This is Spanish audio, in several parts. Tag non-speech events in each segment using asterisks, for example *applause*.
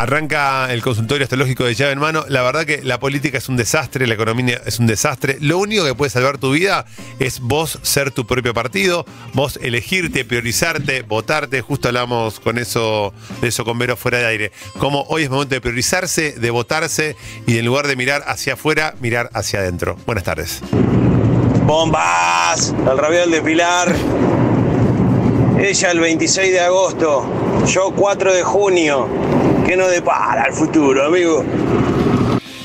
Arranca el consultorio astrológico de llave en mano. La verdad que la política es un desastre, la economía es un desastre. Lo único que puede salvar tu vida es vos ser tu propio partido, vos elegirte, priorizarte, votarte. Justo hablamos con eso, de eso con Vero fuera de aire. Como hoy es momento de priorizarse, de votarse y en lugar de mirar hacia afuera, mirar hacia adentro. Buenas tardes. Bombas, el rabiol de Pilar. Ella el 26 de agosto, yo 4 de junio. ¿Qué nos depara el futuro, amigo?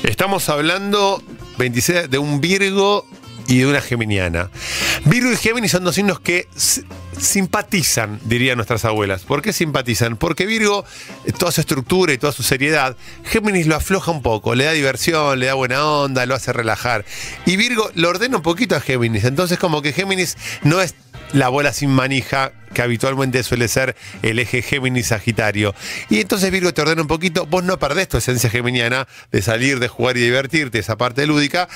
Estamos hablando 26 de un Virgo y de una Geminiana. Virgo y Géminis son dos signos que simpatizan, dirían nuestras abuelas. ¿Por qué simpatizan? Porque Virgo, eh, toda su estructura y toda su seriedad, Géminis lo afloja un poco, le da diversión, le da buena onda, lo hace relajar. Y Virgo lo ordena un poquito a Géminis. Entonces, como que Géminis no es la bola sin manija que habitualmente suele ser el eje Géminis-Sagitario. Y entonces Virgo te ordena un poquito, vos no perdés tu esencia geminiana de salir, de jugar y divertirte, esa parte lúdica,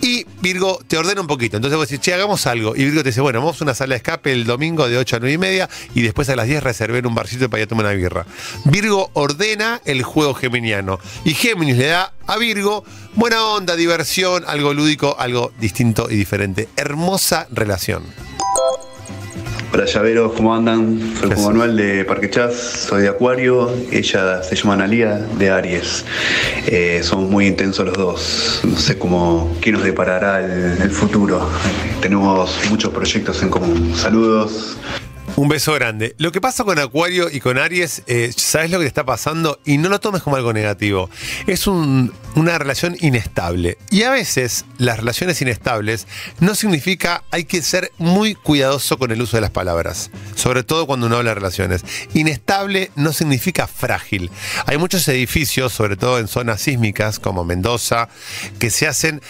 y Virgo te ordena un poquito. Entonces vos decís, che, hagamos algo. Y Virgo te dice, bueno, vamos a una sala de escape el domingo de 8 a 9 y media y después a las 10 reserven un barcito para ir a tomar una birra. Virgo ordena el juego geminiano y Géminis le da a Virgo buena onda, diversión, algo lúdico, algo distinto y diferente. Hermosa relación. Hola llaveros, ¿cómo andan? Soy. Juan Manuel de Parque Chas, soy de Acuario, ella se llama Analia de Aries. Eh, somos muy intensos los dos, no sé cómo, qué nos deparará el, el futuro. Tenemos muchos proyectos en común. Saludos. Un beso grande. Lo que pasa con Acuario y con Aries, eh, ¿sabes lo que te está pasando? Y no lo tomes como algo negativo. Es un- una relación inestable. Y a veces las relaciones inestables no significa hay que ser muy cuidadoso con el uso de las palabras. Sobre todo cuando uno habla de relaciones. Inestable no significa frágil. Hay muchos edificios, sobre todo en zonas sísmicas como Mendoza, que se hacen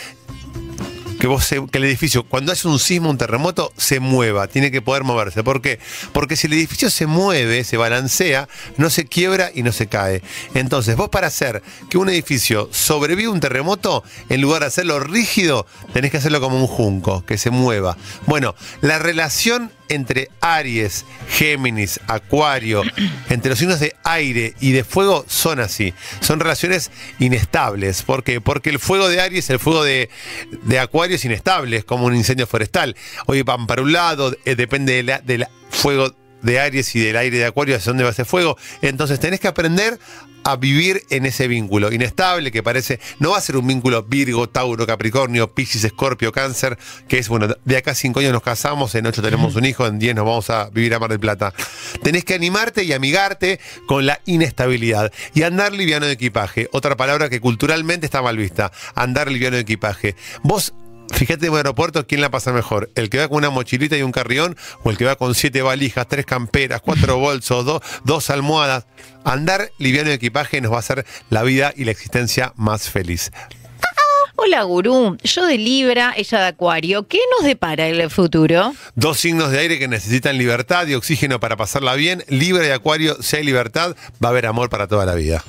que, vos se- que el edificio, cuando hace un sismo, un terremoto, se mueva, tiene que poder moverse. ¿Por qué? Porque si el edificio se mueve, se balancea, no se quiebra y no se cae. Entonces, vos para hacer que un edificio sobreviva un terremoto, en lugar de hacerlo rígido, tenés que hacerlo como un junco, que se mueva. Bueno, la relación entre Aries, Géminis, Acuario, entre los signos de aire y de fuego son así. Son relaciones inestables. ¿Por qué? Porque el fuego de Aries, el fuego de, de Acuario es inestable, es como un incendio forestal. Hoy van para un lado, eh, depende del fuego de Aries y del aire de Acuario hacia dónde va ese fuego. Entonces tenés que aprender a vivir en ese vínculo inestable que parece, no va a ser un vínculo Virgo, Tauro, Capricornio, Piscis, Escorpio, Cáncer, que es, bueno, de acá a cinco años nos casamos, en ocho tenemos un hijo, en diez nos vamos a vivir a Mar del Plata. Tenés que animarte y amigarte con la inestabilidad y andar liviano de equipaje. Otra palabra que culturalmente está mal vista, andar liviano de equipaje. Vos Fíjate en un aeropuerto quién la pasa mejor, el que va con una mochilita y un carrión o el que va con siete valijas, tres camperas, cuatro *laughs* bolsos, dos, dos almohadas. Andar liviano de equipaje nos va a hacer la vida y la existencia más feliz. *laughs* Hola, gurú. Yo de Libra, ella de Acuario. ¿Qué nos depara el futuro? Dos signos de aire que necesitan libertad y oxígeno para pasarla bien. Libra y Acuario, si hay libertad, va a haber amor para toda la vida.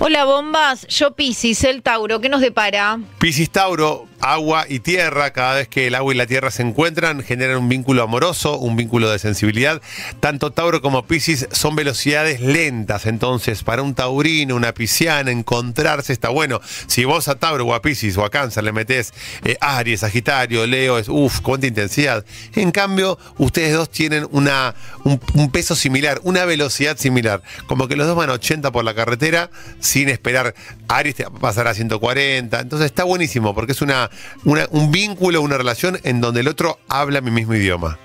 Hola, bombas. Yo Piscis, el Tauro. ¿Qué nos depara? Piscis Tauro, agua y tierra, cada vez que el agua y la tierra se encuentran, generan un vínculo amoroso, un vínculo de sensibilidad. Tanto Tauro como Piscis son velocidades lentas, entonces para un taurino, una pisciana, encontrarse está bueno. Si vos a Tauro o a Piscis o a Cáncer le metés eh, Aries, Sagitario, Leo, es uff, cuánta intensidad. En cambio, ustedes dos tienen una, un, peso similar, una velocidad similar. Como que los dos van a 80 por la carretera sin esperar. Aries te va a pasar a 140. Entonces está buenísimo porque es una, una- un vínculo, una relación en donde el otro habla mi mismo idioma.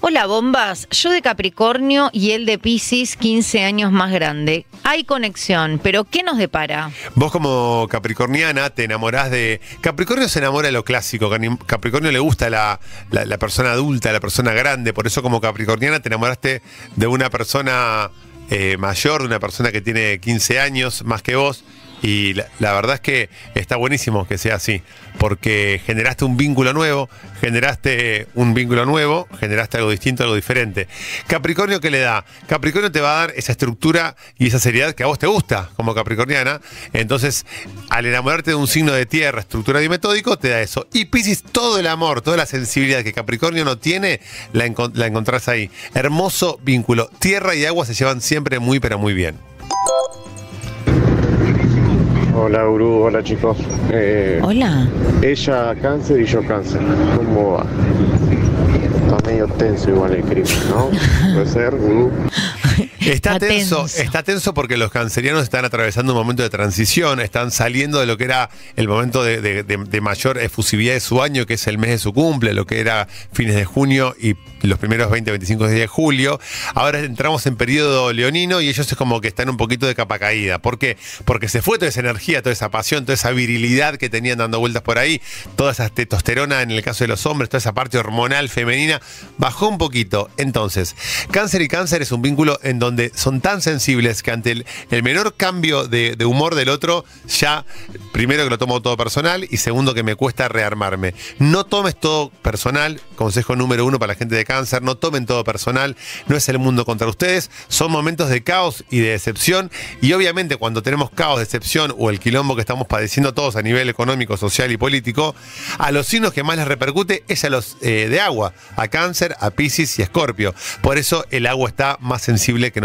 Hola, bombas. Yo de Capricornio y él de Piscis, 15 años más grande. Hay conexión, pero ¿qué nos depara? Vos como capricorniana te enamorás de... Capricornio se enamora de lo clásico, Capricornio le gusta la, la- la persona adulta, la persona grande, por eso como capricorniana te enamoraste de una persona eh, mayor, de una persona que tiene 15 años más que vos. Y la, verdad es que está buenísimo que sea así, porque generaste un vínculo nuevo, generaste un vínculo nuevo, generaste algo distinto, algo diferente. Capricornio, ¿qué le da? Capricornio te va a dar esa estructura y esa seriedad que a vos te gusta como capricorniana. Entonces, al enamorarte de un signo de tierra, estructurado y metódico, te da eso. Y Piscis, todo el amor, toda la sensibilidad que Capricornio no tiene, la, encon- la encontrás ahí. Hermoso vínculo. Tierra y agua se llevan siempre muy, pero muy bien. Hola, Uru, hola chicos. Eh, Hola. ella cáncer y yo cáncer. ¿Cómo va? Está medio tenso igual el crimen, ¿no? *laughs* Puede ser, Uru. *laughs* Está, Está tenso, tenso. está tenso porque los cancerianos están atravesando un momento de transición, están saliendo de lo que era el momento de, de- de- de mayor efusividad de su año, que es el mes de su cumple, lo que era fines de junio y los primeros 20, 25 días de julio. Ahora entramos en periodo leonino y ellos es como que están un poquito de capa caída. ¿Por qué? Porque se fue toda esa energía, toda esa pasión, toda esa virilidad que tenían dando vueltas por ahí, toda esa testosterona en el caso de los hombres, toda esa parte hormonal femenina, bajó un poquito. Entonces, cáncer y cáncer es un vínculo en donde son tan sensibles que ante el, menor cambio de, humor del otro, ya, primero que lo tomo todo personal y segundo que me cuesta rearmarme. No tomes todo personal, consejo número uno para la gente de cáncer, no tomen todo personal, no es el mundo contra ustedes, son momentos de caos y de decepción y obviamente cuando tenemos caos, decepción o el quilombo que estamos padeciendo todos a nivel económico, social y político, a los signos que más les repercute es a los eh, de agua, a cáncer, a piscis y a escorpio. Por eso el agua está más sensible que en